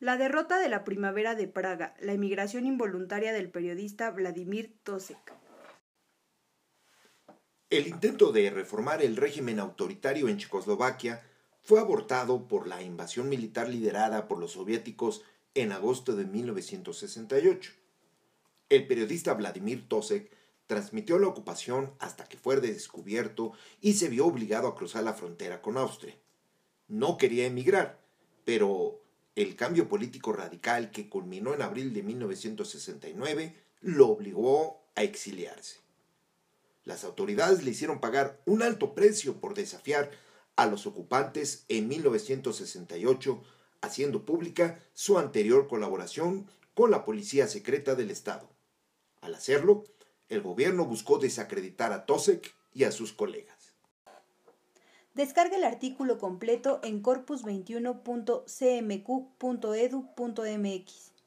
La derrota de la primavera de Praga, la emigración involuntaria del periodista Vladimir Tosek. El intento de reformar el régimen autoritario en Checoslovaquia fue abortado por la invasión militar liderada por los soviéticos en agosto de 1968. El periodista Vladimir Tosek transmitió la ocupación hasta que fue descubierto y se vio obligado a cruzar la frontera con Austria. No quería emigrar, pero el cambio político radical que culminó en abril de 1969 lo obligó a exiliarse. Las autoridades le hicieron pagar un alto precio por desafiar a los ocupantes en 1968, haciendo pública su anterior colaboración con la Policía Secreta del Estado. Al hacerlo, el gobierno buscó desacreditar a Tosek y a sus colegas. Descarga el artículo completo en corpus21.cmq.edu.mx.